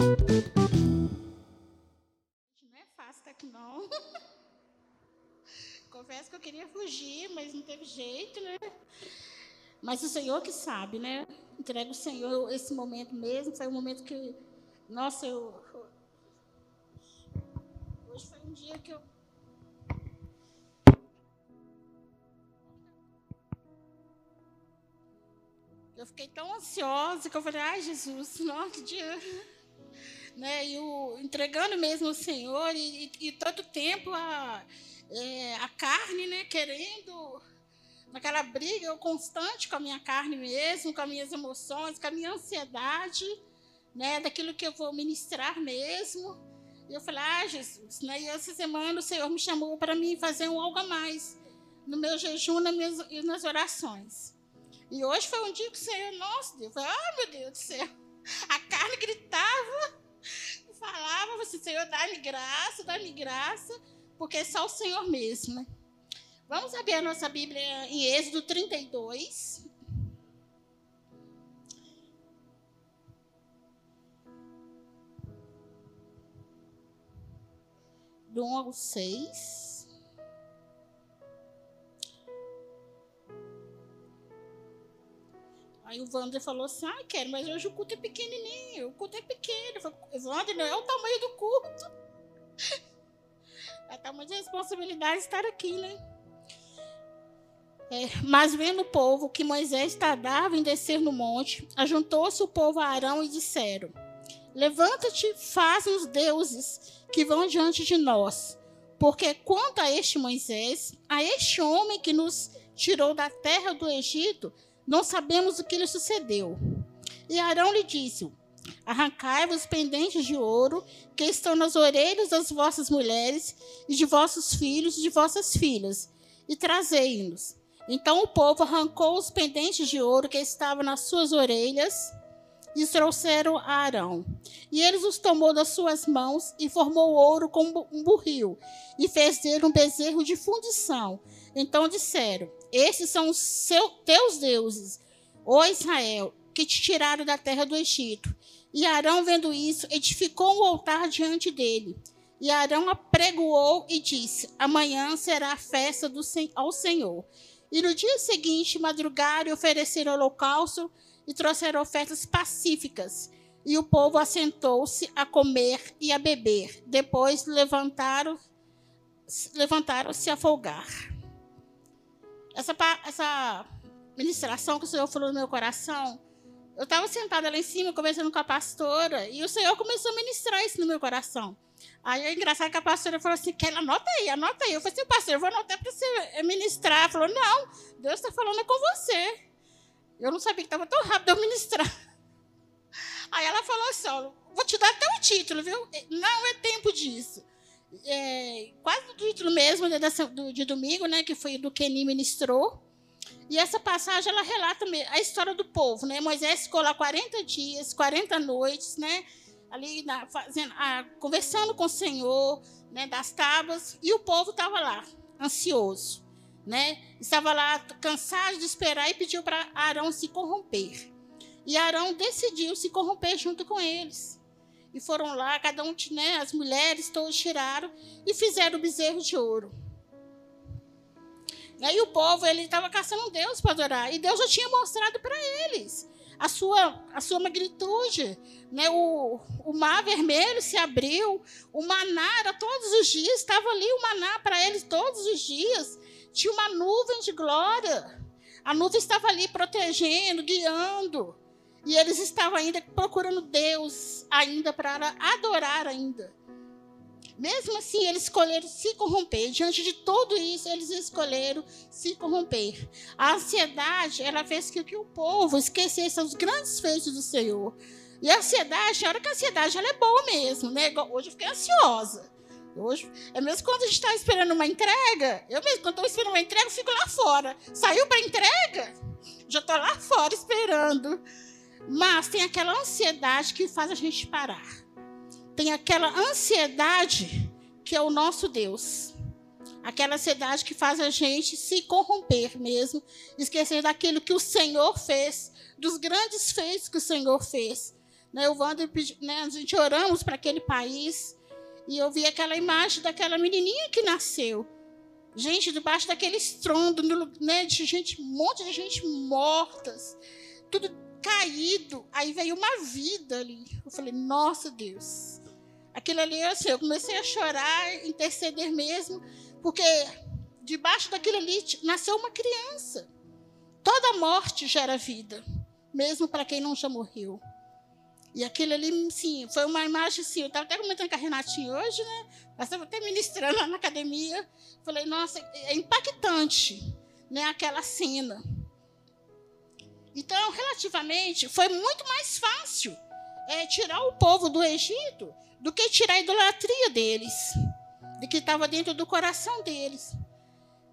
Não é fácil estar aqui, não. Confesso que eu queria fugir, mas não teve jeito, né? Mas o Senhor que sabe, né? Entrego o Senhor esse momento mesmo. Foi um momento que, nossa, eu. Hoje foi um dia que eu. Eu fiquei tão ansiosa que eu falei, ai Jesus, nossa, que dia. Né? E o, entregando mesmo ao Senhor, e, e, e todo tempo a, é, a carne, né, querendo naquela briga constante com a minha carne mesmo, com as minhas emoções, com a minha ansiedade, né, daquilo que eu vou ministrar mesmo. E eu falei, ah, Jesus, né, e essa semana o Senhor me chamou para mim fazer um algo a mais no meu jejum nas minhas, e nas orações. E hoje foi um dia que o Senhor, nossa Deus, ah, meu Deus do céu, a carne gritava, falava, você, Senhor, dá-me graça, dá-me graça, porque é só o Senhor mesmo, né? Vamos abrir a nossa Bíblia em Êxodo 32. Do 1 ao 6. Aí o Wander falou assim: Ah, quero, mas hoje o culto é pequenininho, o culto é pequeno. Eu falei, Wander, não é o tamanho do culto. É tamanho de responsabilidade estar aqui, né? É, mas vendo o povo que Moisés tardava em descer no monte, ajuntou-se o povo a Arão e disseram: Levanta-te, faz-nos deuses que vão diante de nós. Porque quanto a este Moisés, a este homem que nos tirou da terra do Egito, não sabemos o que lhe sucedeu. E Arão lhe disse: Arrancai-vos pendentes de ouro que estão nas orelhas das vossas mulheres e de vossos filhos e de vossas filhas, e trazei-nos. Então o povo arrancou os pendentes de ouro que estavam nas suas orelhas e trouxeram a Arão. E ele os tomou das suas mãos e formou ouro com um burril e fez dele um bezerro de fundição. Então disseram: Esses são os seus, teus deuses, ó Israel, que te tiraram da terra do Egito. E Arão, vendo isso, edificou um altar diante dele. E Arão apregoou e disse: Amanhã será a festa do, ao Senhor. E no dia seguinte madrugaram e ofereceram holocausto e trouxeram ofertas pacíficas. E o povo assentou-se a comer e a beber. Depois levantaram levantaram-se a folgar. Essa, essa ministração que o Senhor falou no meu coração, eu estava sentada lá em cima conversando com a pastora e o Senhor começou a ministrar isso no meu coração. Aí é engraçado que a pastora falou assim: Kelly, anota aí, anota aí. Eu falei assim, pastor, eu vou anotar para você ministrar. Ela falou: não, Deus está falando é com você. Eu não sabia que estava tão rápido eu ministrar. Aí ela falou assim: vou te dar até o título, viu? Não é tempo disso. É, quase o título mesmo né, de, domingo, né, que foi do Kenny ministrou. E essa passagem ela relata a história do povo, né? Moisés ficou lá 40 dias, 40 noites, né? ali na, fazendo, ah, conversando com o Senhor, né, das tábuas, e o povo estava lá, ansioso, né? Estava lá cansado de esperar e pediu para Arão se corromper. E Arão decidiu se corromper junto com eles. E foram lá, cada um, né, as mulheres todos tiraram e fizeram o bezerro de ouro. E aí o povo ele estava caçando Deus para adorar e Deus já tinha mostrado para eles a sua, a sua magnitude. Né? O, o mar vermelho se abriu, o maná era todos os dias, estava ali o maná para eles todos os dias. Tinha uma nuvem de glória. A nuvem estava ali protegendo, guiando. E eles estavam ainda procurando Deus, ainda para adorar ainda. Mesmo assim, eles escolheram se corromper. Diante de tudo isso, eles escolheram se corromper. A ansiedade, ela fez que o povo esquecesse os grandes feitos do Senhor. E a ansiedade, a hora que a ansiedade ela é boa mesmo, né? Hoje eu fiquei ansiosa. Hoje, é mesmo quando a gente está esperando uma entrega, eu mesmo, quando estou esperando uma entrega, eu fico lá fora. Saiu para entrega, já estou lá fora esperando. Mas tem aquela ansiedade que faz a gente parar tem aquela ansiedade que é o nosso Deus. Aquela ansiedade que faz a gente se corromper mesmo, esquecer daquilo que o Senhor fez, dos grandes feitos que o Senhor fez. Né, o né, a gente oramos para aquele país. E eu vi aquela imagem daquela menininha que nasceu. Gente, debaixo daquele estrondo, né, de gente, um monte de gente mortas, tudo caído. Aí veio uma vida ali. Eu falei, nossa Deus. Aquilo ali, assim, eu comecei a chorar, interceder mesmo, porque debaixo daquilo ali nasceu uma criança. Toda morte gera vida, mesmo para quem não já morreu. E aquilo ali, sim, foi uma imagem assim. Eu estava até comentando com a Renatinha hoje, né? Nós estava até ministrando lá na academia. Falei, nossa, é impactante, né? Aquela cena. Então, relativamente, foi muito mais fácil é, tirar o povo do Egito do que tirar a idolatria deles, de que estava dentro do coração deles.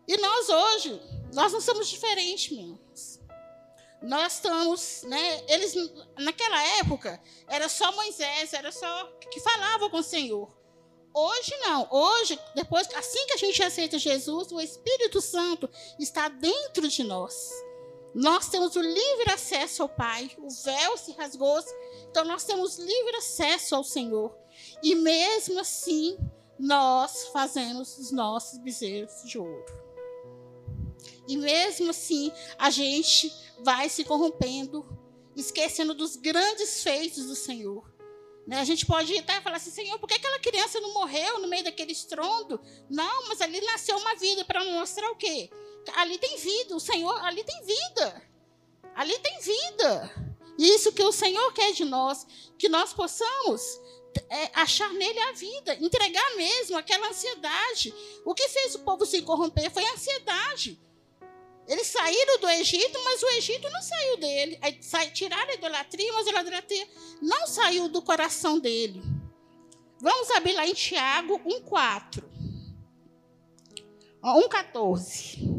E nós hoje, nós não somos diferentes, meus. Nós estamos, né? Eles naquela época era só Moisés, era só que falava com o Senhor. Hoje não. Hoje, depois, assim que a gente aceita Jesus, o Espírito Santo está dentro de nós. Nós temos o livre acesso ao Pai. O véu se rasgou, então nós temos livre acesso ao Senhor. E mesmo assim, nós fazemos os nossos bezerros de ouro. E mesmo assim, a gente vai se corrompendo, esquecendo dos grandes feitos do Senhor. Né? A gente pode ir e falar assim, Senhor, por que aquela criança não morreu no meio daquele estrondo? Não, mas ali nasceu uma vida para mostrar o quê? Ali tem vida, o Senhor, ali tem vida. Ali tem vida. E isso que o Senhor quer de nós, que nós possamos é, achar nele a vida, entregar mesmo aquela ansiedade. O que fez o povo se corromper foi a ansiedade. Eles saíram do Egito, mas o Egito não saiu dele. Tiraram a idolatria, mas a idolatria não saiu do coração dele. Vamos abrir lá em Tiago 1,4. 1,14.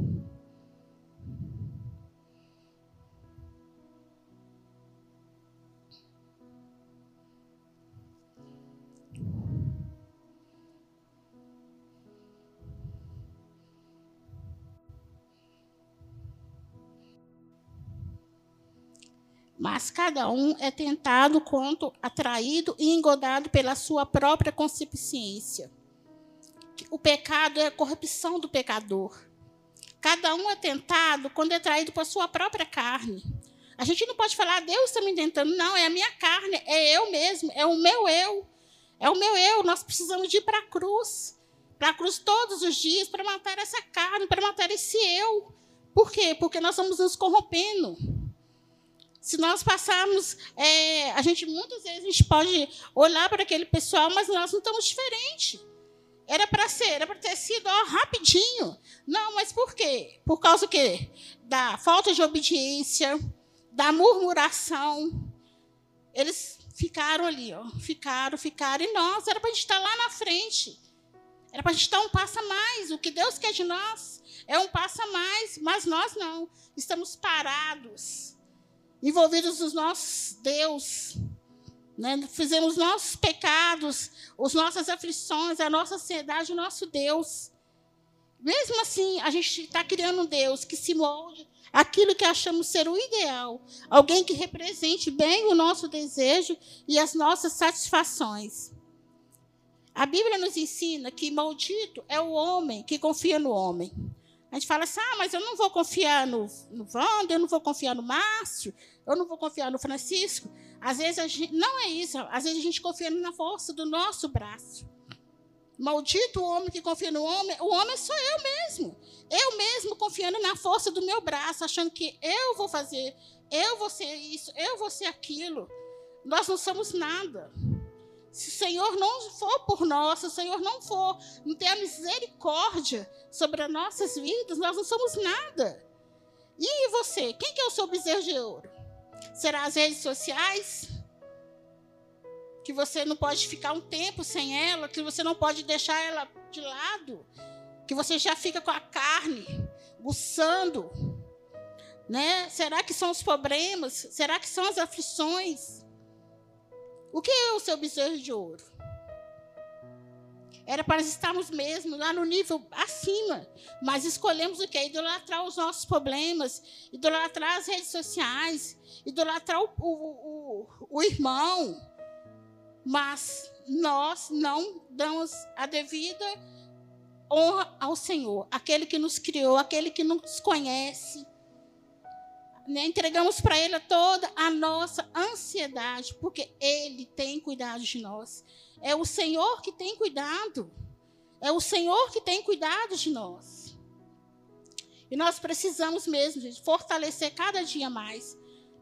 Mas cada um é tentado quanto atraído e engodado pela sua própria concupiscência. O pecado é a corrupção do pecador. Cada um é tentado quando é atraído por sua própria carne. A gente não pode falar, Deus está me tentando. Não, é a minha carne, é eu mesmo, é o meu eu. É o meu eu. Nós precisamos de ir para a cruz. Para a cruz todos os dias, para matar essa carne, para matar esse eu. Por quê? Porque nós estamos nos corrompendo. Se nós passarmos, é, a gente muitas vezes a gente pode olhar para aquele pessoal, mas nós não estamos diferentes. Era para ser, era para ter sido ó, rapidinho. Não, mas por quê? Por causa do quê? Da falta de obediência, da murmuração. Eles ficaram ali, ó, ficaram, ficaram. E nós, era para a gente estar lá na frente. Era para a gente dar um passo a mais. O que Deus quer de nós é um passo a mais, mas nós não. Estamos parados envolvidos nos nossos Deus. Né? Fizemos nossos pecados, as nossas aflições, a nossa ansiedade, o nosso Deus. Mesmo assim, a gente está criando um Deus que se molde aquilo que achamos ser o ideal, alguém que represente bem o nosso desejo e as nossas satisfações. A Bíblia nos ensina que maldito é o homem que confia no homem. A gente fala assim, ah, mas eu não vou confiar no, no eu não vou confiar no Márcio, eu não vou confiar no Francisco. Às vezes, a gente, não é isso. Às vezes a gente confia na força do nosso braço. Maldito o homem que confia no homem. O homem sou eu mesmo. Eu mesmo confiando na força do meu braço, achando que eu vou fazer, eu vou ser isso, eu vou ser aquilo. Nós não somos nada. Se o Senhor não for por nós, se o Senhor não for, não ter a misericórdia sobre as nossas vidas, nós não somos nada. E você? Quem que é o seu bezerro de ouro? Será as redes sociais? Que você não pode ficar um tempo sem ela, que você não pode deixar ela de lado, que você já fica com a carne, guçando. Né? Será que são os problemas? Será que são as aflições? O que é o seu bezerro de ouro? Era para estarmos mesmo lá no nível acima. Mas escolhemos o quê? Idolatrar os nossos problemas, idolatrar as redes sociais, idolatrar o, o, o, o irmão, mas nós não damos a devida honra ao Senhor, aquele que nos criou, aquele que nos conhece. Né? Entregamos para Ele toda a nossa ansiedade, porque Ele tem cuidado de nós. É o Senhor que tem cuidado. É o Senhor que tem cuidado de nós. E nós precisamos mesmo, gente, fortalecer cada dia mais.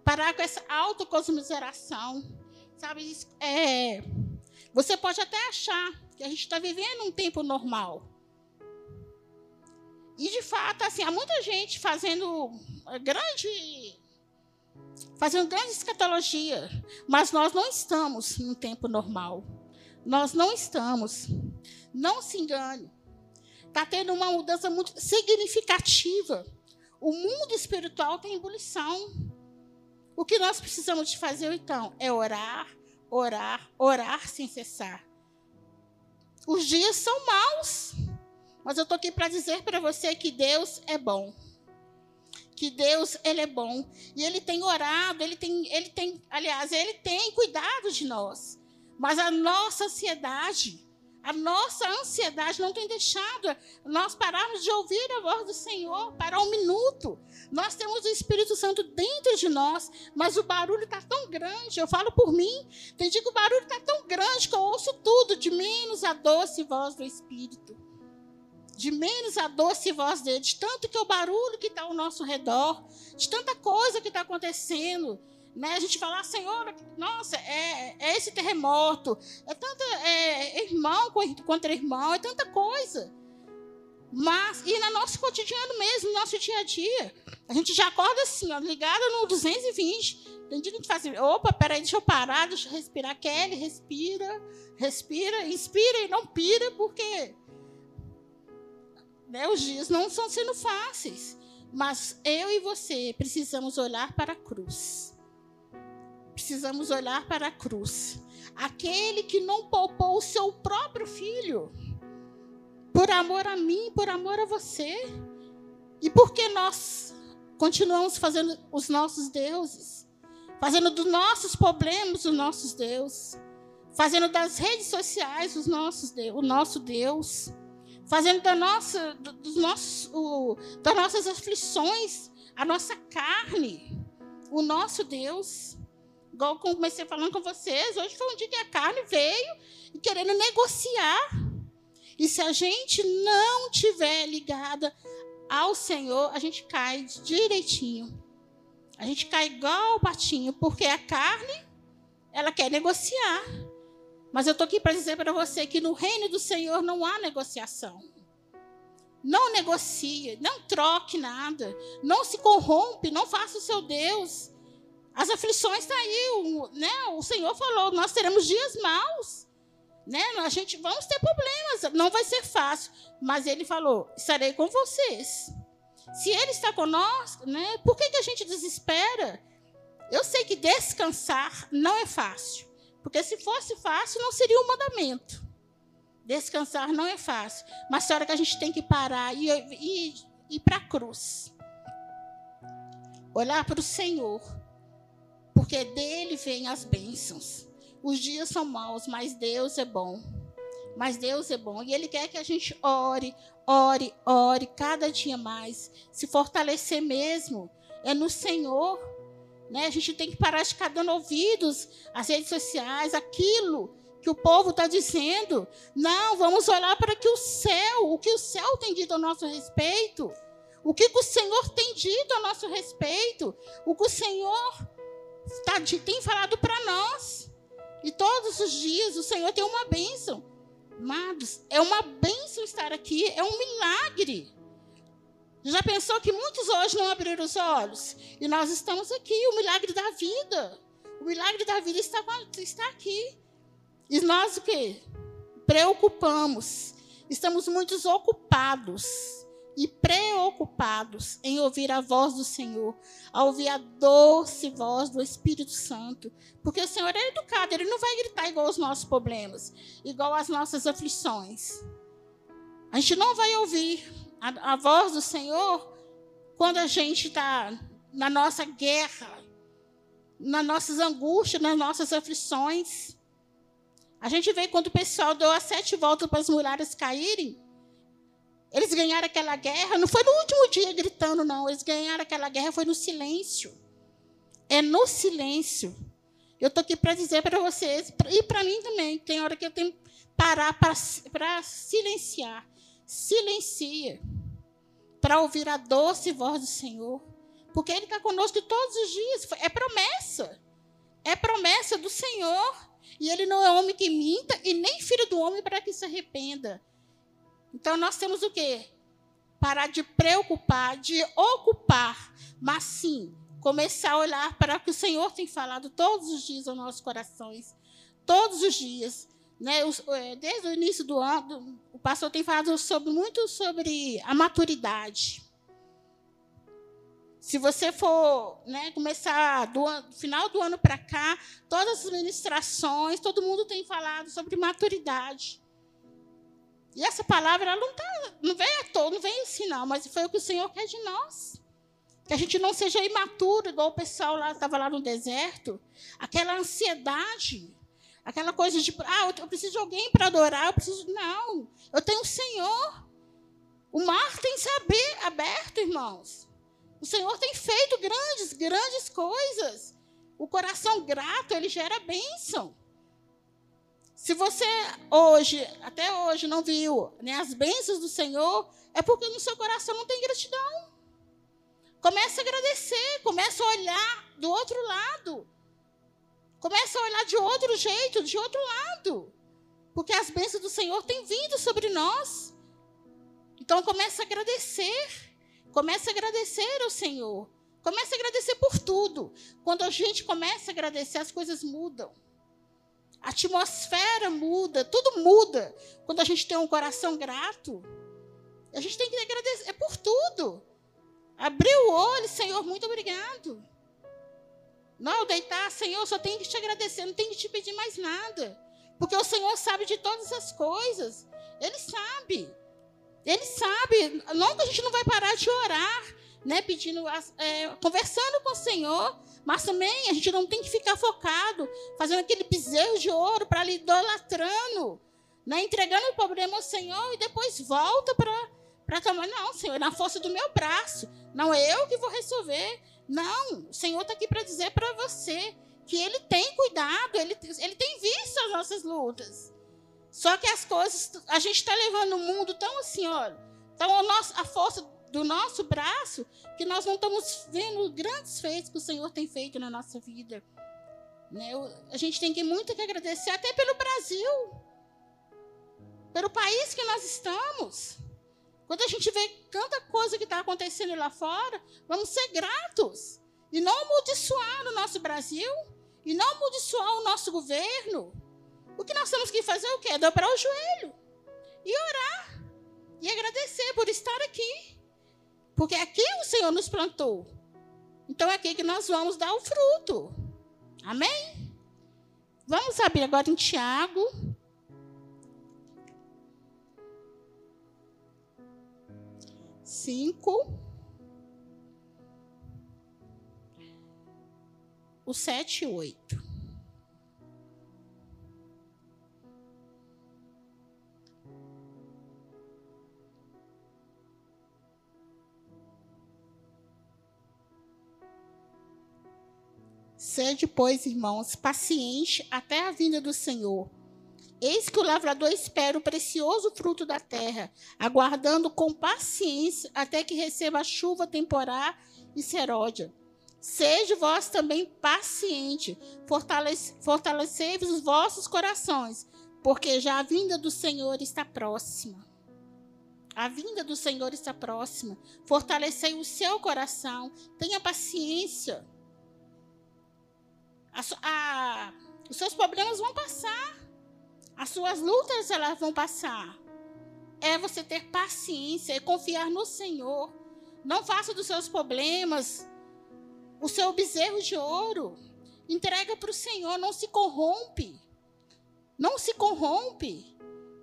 Parar com essa autocosmiseração. Sabe, é, você pode até achar que a gente está vivendo um tempo normal. E de fato, assim, há muita gente fazendo grande fazendo grande escatologia, mas nós não estamos num tempo normal. Nós não estamos. Não se engane. Está tendo uma mudança muito significativa. O mundo espiritual tem ebulição. O que nós precisamos de fazer, então, é orar, orar, orar sem cessar. Os dias são maus. Mas eu estou aqui para dizer para você que Deus é bom. Que Deus, Ele é bom. E Ele tem orado, Ele tem, Ele tem, aliás, Ele tem cuidado de nós. Mas a nossa ansiedade, a nossa ansiedade não tem deixado nós pararmos de ouvir a voz do Senhor para um minuto. Nós temos o Espírito Santo dentro de nós, mas o barulho está tão grande. Eu falo por mim, tem dia que o barulho está tão grande que eu ouço tudo, de menos a doce voz do Espírito de menos a doce voz dele, de tanto que o barulho que está ao nosso redor, de tanta coisa que está acontecendo. Né? A gente fala, Senhor, nossa, é, é esse terremoto, é tanta é, irmão contra irmão, é tanta coisa. Mas, e no nosso cotidiano mesmo, no nosso dia a dia, a gente já acorda assim, ó, ligado no 220. Tem dia que a gente faz assim, opa, peraí, deixa eu parar, deixa eu respirar. Kelly, respira, respira, inspira e não pira, porque né, os dias não estão sendo fáceis. Mas eu e você precisamos olhar para a cruz. Precisamos olhar para a cruz. Aquele que não poupou o seu próprio filho. Por amor a mim, por amor a você. E porque nós continuamos fazendo os nossos deuses. Fazendo dos nossos problemas os nossos deuses. Fazendo das redes sociais os nossos, o nosso Deus fazendo da nossa, dos nossos, o, das nossas aflições a nossa carne, o nosso Deus. Igual eu comecei falando com vocês, hoje foi um dia que a carne veio e querendo negociar. E se a gente não tiver ligada ao Senhor, a gente cai direitinho. A gente cai igual o patinho, porque a carne, ela quer negociar. Mas eu estou aqui para dizer para você que no reino do Senhor não há negociação. Não negocie, não troque nada, não se corrompe, não faça o seu Deus. As aflições estão tá aí, o, né? o Senhor falou, nós teremos dias maus. Né? A gente vamos ter problemas, não vai ser fácil. Mas ele falou: estarei com vocês. Se ele está conosco, né? por que, que a gente desespera? Eu sei que descansar não é fácil. Porque se fosse fácil, não seria um mandamento. Descansar não é fácil. Mas é hora que a gente tem que parar e ir para a cruz. Olhar para o Senhor. Porque dele vêm as bênçãos. Os dias são maus, mas Deus é bom. Mas Deus é bom. E Ele quer que a gente ore, ore, ore, cada dia mais. Se fortalecer mesmo. É no Senhor. Né? A gente tem que parar de ficar dando ouvidos às redes sociais, aquilo que o povo está dizendo. Não, vamos olhar para que o céu, o que o céu tem dito a nosso respeito. O que, que o Senhor tem dito a nosso respeito. O que o Senhor tá, tem falado para nós. E todos os dias o Senhor tem uma bênção. Amados, é uma bênção estar aqui, é um milagre. Já pensou que muitos hoje não abriram os olhos? E nós estamos aqui, o milagre da vida. O milagre da vida está, está aqui. E nós o quê? Preocupamos. Estamos muito ocupados e preocupados em ouvir a voz do Senhor, a ouvir a doce voz do Espírito Santo. Porque o Senhor é educado, ele não vai gritar igual os nossos problemas, igual as nossas aflições. A gente não vai ouvir a, a voz do Senhor quando a gente está na nossa guerra, nas nossas angústias, nas nossas aflições. A gente vê quando o pessoal deu as sete voltas para as muralhas caírem. Eles ganharam aquela guerra, não foi no último dia gritando, não. Eles ganharam aquela guerra, foi no silêncio. É no silêncio. Eu estou aqui para dizer para vocês, e para mim também, tem hora que eu tenho que parar para silenciar. Silencia. Para ouvir a doce voz do Senhor. Porque Ele está conosco todos os dias. É promessa. É promessa do Senhor. E Ele não é homem que minta e nem filho do homem para que se arrependa. Então nós temos o quê? Parar de preocupar, de ocupar, mas sim começar a olhar para o que o Senhor tem falado todos os dias aos nossos corações. Todos os dias. Né? É, desde o início do ano, pastor tem falado sobre, muito sobre a maturidade. Se você for né, começar do final do ano para cá, todas as ministrações, todo mundo tem falado sobre maturidade. E essa palavra ela não, tá, não vem à toa, não vem assim, não, mas foi o que o Senhor quer de nós. Que a gente não seja imaturo, igual o pessoal lá estava lá no deserto. Aquela ansiedade, aquela coisa de, ah, eu preciso de alguém para adorar, eu preciso. Não, eu tenho o Senhor. O mar tem saber aberto, irmãos. O Senhor tem feito grandes, grandes coisas. O coração grato, ele gera bênção. Se você hoje, até hoje, não viu né, as bênçãos do Senhor, é porque no seu coração não tem gratidão. Comece a agradecer, comece a olhar do outro lado. Comece a olhar de outro jeito, de outro lado. Porque as bênçãos do Senhor têm vindo sobre nós. Então comece a agradecer. Comece a agradecer ao Senhor. Comece a agradecer por tudo. Quando a gente começa a agradecer, as coisas mudam. A atmosfera muda, tudo muda. Quando a gente tem um coração grato, a gente tem que agradecer é por tudo. Abrir o olho, Senhor, muito obrigado. Não, deitar, Senhor, só tenho que te agradecer, não tenho que te pedir mais nada. Porque o Senhor sabe de todas as coisas. Ele sabe. Ele sabe, nunca a gente não vai parar de orar, né? Pedindo, é, conversando com o Senhor, mas também a gente não tem que ficar focado, fazendo aquele bezerro de ouro para ali idolatrando, né? Entregando o problema ao Senhor e depois volta para para tomar. Não, Senhor, é na força do meu braço. Não é eu que vou resolver. Não, o Senhor está aqui para dizer para você que Ele tem cuidado, Ele, ele tem visto as nossas lutas. Só que as coisas, a gente está levando o mundo tão assim, olha. Então, a, nossa, a força do nosso braço, que nós não estamos vendo grandes feitos que o Senhor tem feito na nossa vida. Né? A gente tem que muito que agradecer, até pelo Brasil, pelo país que nós estamos. Quando a gente vê tanta coisa que está acontecendo lá fora, vamos ser gratos. E não amaldiçoar o nosso Brasil, e não amaldiçoar o nosso governo. O que nós temos que fazer é o quê? É dobrar o joelho e orar e agradecer por estar aqui. Porque aqui o Senhor nos plantou. Então é aqui que nós vamos dar o fruto. Amém? Vamos abrir agora em Tiago. Cinco. O sete e oito. Sede, pois, irmãos, paciente até a vinda do Senhor. Eis que o lavrador espera o precioso fruto da terra, aguardando com paciência até que receba a chuva temporal e seródia. Seja vós também paciente, fortalece, fortalecei-vos os vossos corações, porque já a vinda do Senhor está próxima. A vinda do Senhor está próxima. Fortalecei o seu coração, tenha paciência. A, a, os seus problemas vão passar. As suas lutas elas vão passar. É você ter paciência e confiar no Senhor. Não faça dos seus problemas o seu bezerro de ouro. Entrega para o Senhor, não se corrompe. Não se corrompe.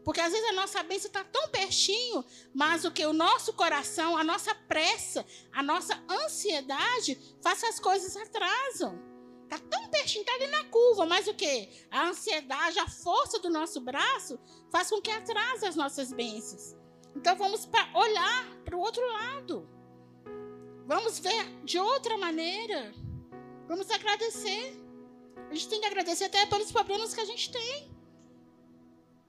Porque às vezes a nossa bênção está tão pertinho, mas o que o nosso coração, a nossa pressa, a nossa ansiedade, faz as coisas atrasam. Está tão pertinho, está ali na curva, mas o que? A ansiedade, a força do nosso braço faz com que atrase as nossas bênçãos. Então vamos pra olhar para o outro lado. Vamos ver de outra maneira. Vamos agradecer. A gente tem que agradecer até pelos problemas que a gente tem.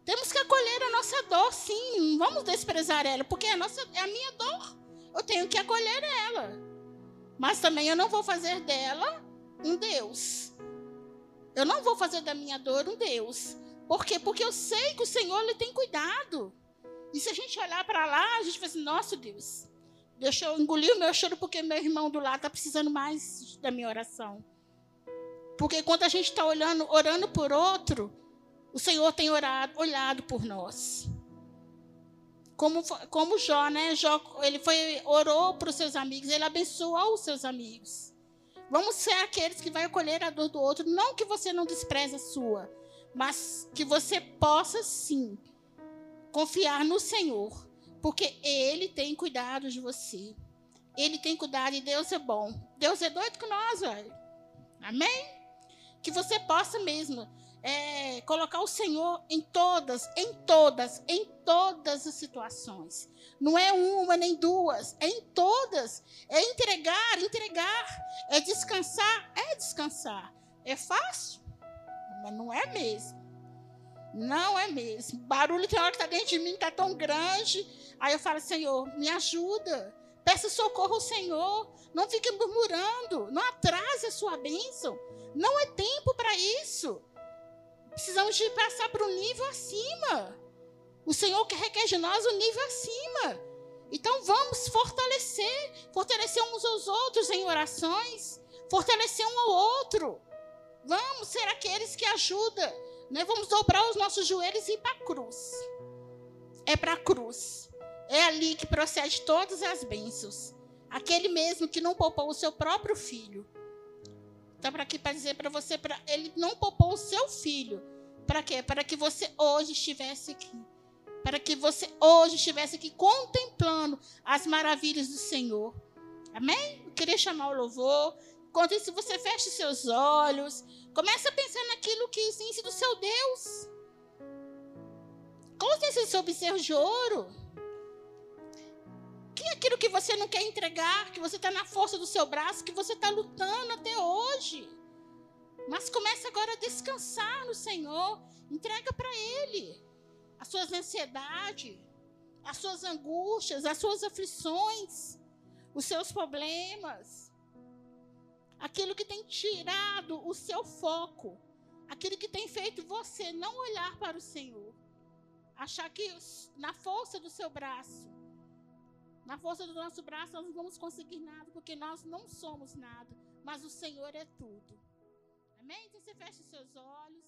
Temos que acolher a nossa dor, sim. Não vamos desprezar ela, porque a, nossa, é a minha dor. Eu tenho que acolher ela. Mas também eu não vou fazer dela um Deus. Eu não vou fazer da minha dor um Deus. Por quê? Porque eu sei que o Senhor ele tem cuidado. E se a gente olhar para lá, a gente vai assim, nosso Deus, deixa eu engolir o meu choro porque meu irmão do lado está precisando mais da minha oração. Porque quando a gente está olhando, orando por outro, o Senhor tem orado, olhado por nós. Como, como Jó, né? Jó, ele foi, orou para os seus amigos, ele abençoou os seus amigos. Vamos ser aqueles que vai acolher a dor do outro. Não que você não despreze a sua, mas que você possa sim confiar no Senhor, porque Ele tem cuidado de você. Ele tem cuidado e Deus é bom. Deus é doido com nós, velho. Amém? Que você possa mesmo é, colocar o Senhor em todas, em todas, em todas as situações. Não é uma nem duas, é em todas. É entregar, entregar. É descansar, é descansar. É fácil? Mas não é mesmo. Não é mesmo. Barulho tem hora que está dentro de mim, está tão grande. Aí eu falo, Senhor, me ajuda. Peça socorro ao Senhor. Não fique murmurando. Não atrase a sua bênção. Não é tempo para isso. Precisamos de passar para um nível acima. O Senhor que requer de nós um nível acima. Então vamos fortalecer, fortalecer uns aos outros em orações, fortalecer um ao outro. Vamos ser aqueles que ajudam né? Vamos dobrar os nossos joelhos e ir para a cruz. É para a cruz. É ali que procede todas as bênçãos. Aquele mesmo que não poupou o seu próprio filho. Está para aqui para dizer para você, pra, ele não poupou o seu filho. Para quê? Para que você hoje estivesse aqui. Para que você hoje estivesse aqui contemplando as maravilhas do Senhor. Amém? Eu queria chamar o louvor. Enquanto isso, você feche seus olhos. Comece a pensar naquilo que existe do seu Deus. Conte-se seu bezerro de ouro. Aquilo que você não quer entregar, que você está na força do seu braço, que você está lutando até hoje. Mas comece agora a descansar no Senhor. Entrega para Ele as suas ansiedades, as suas angústias, as suas aflições, os seus problemas aquilo que tem tirado o seu foco, aquilo que tem feito você não olhar para o Senhor, achar que na força do seu braço, na força do nosso braço nós não vamos conseguir nada, porque nós não somos nada, mas o Senhor é tudo. Amém? Então você fecha os seus olhos.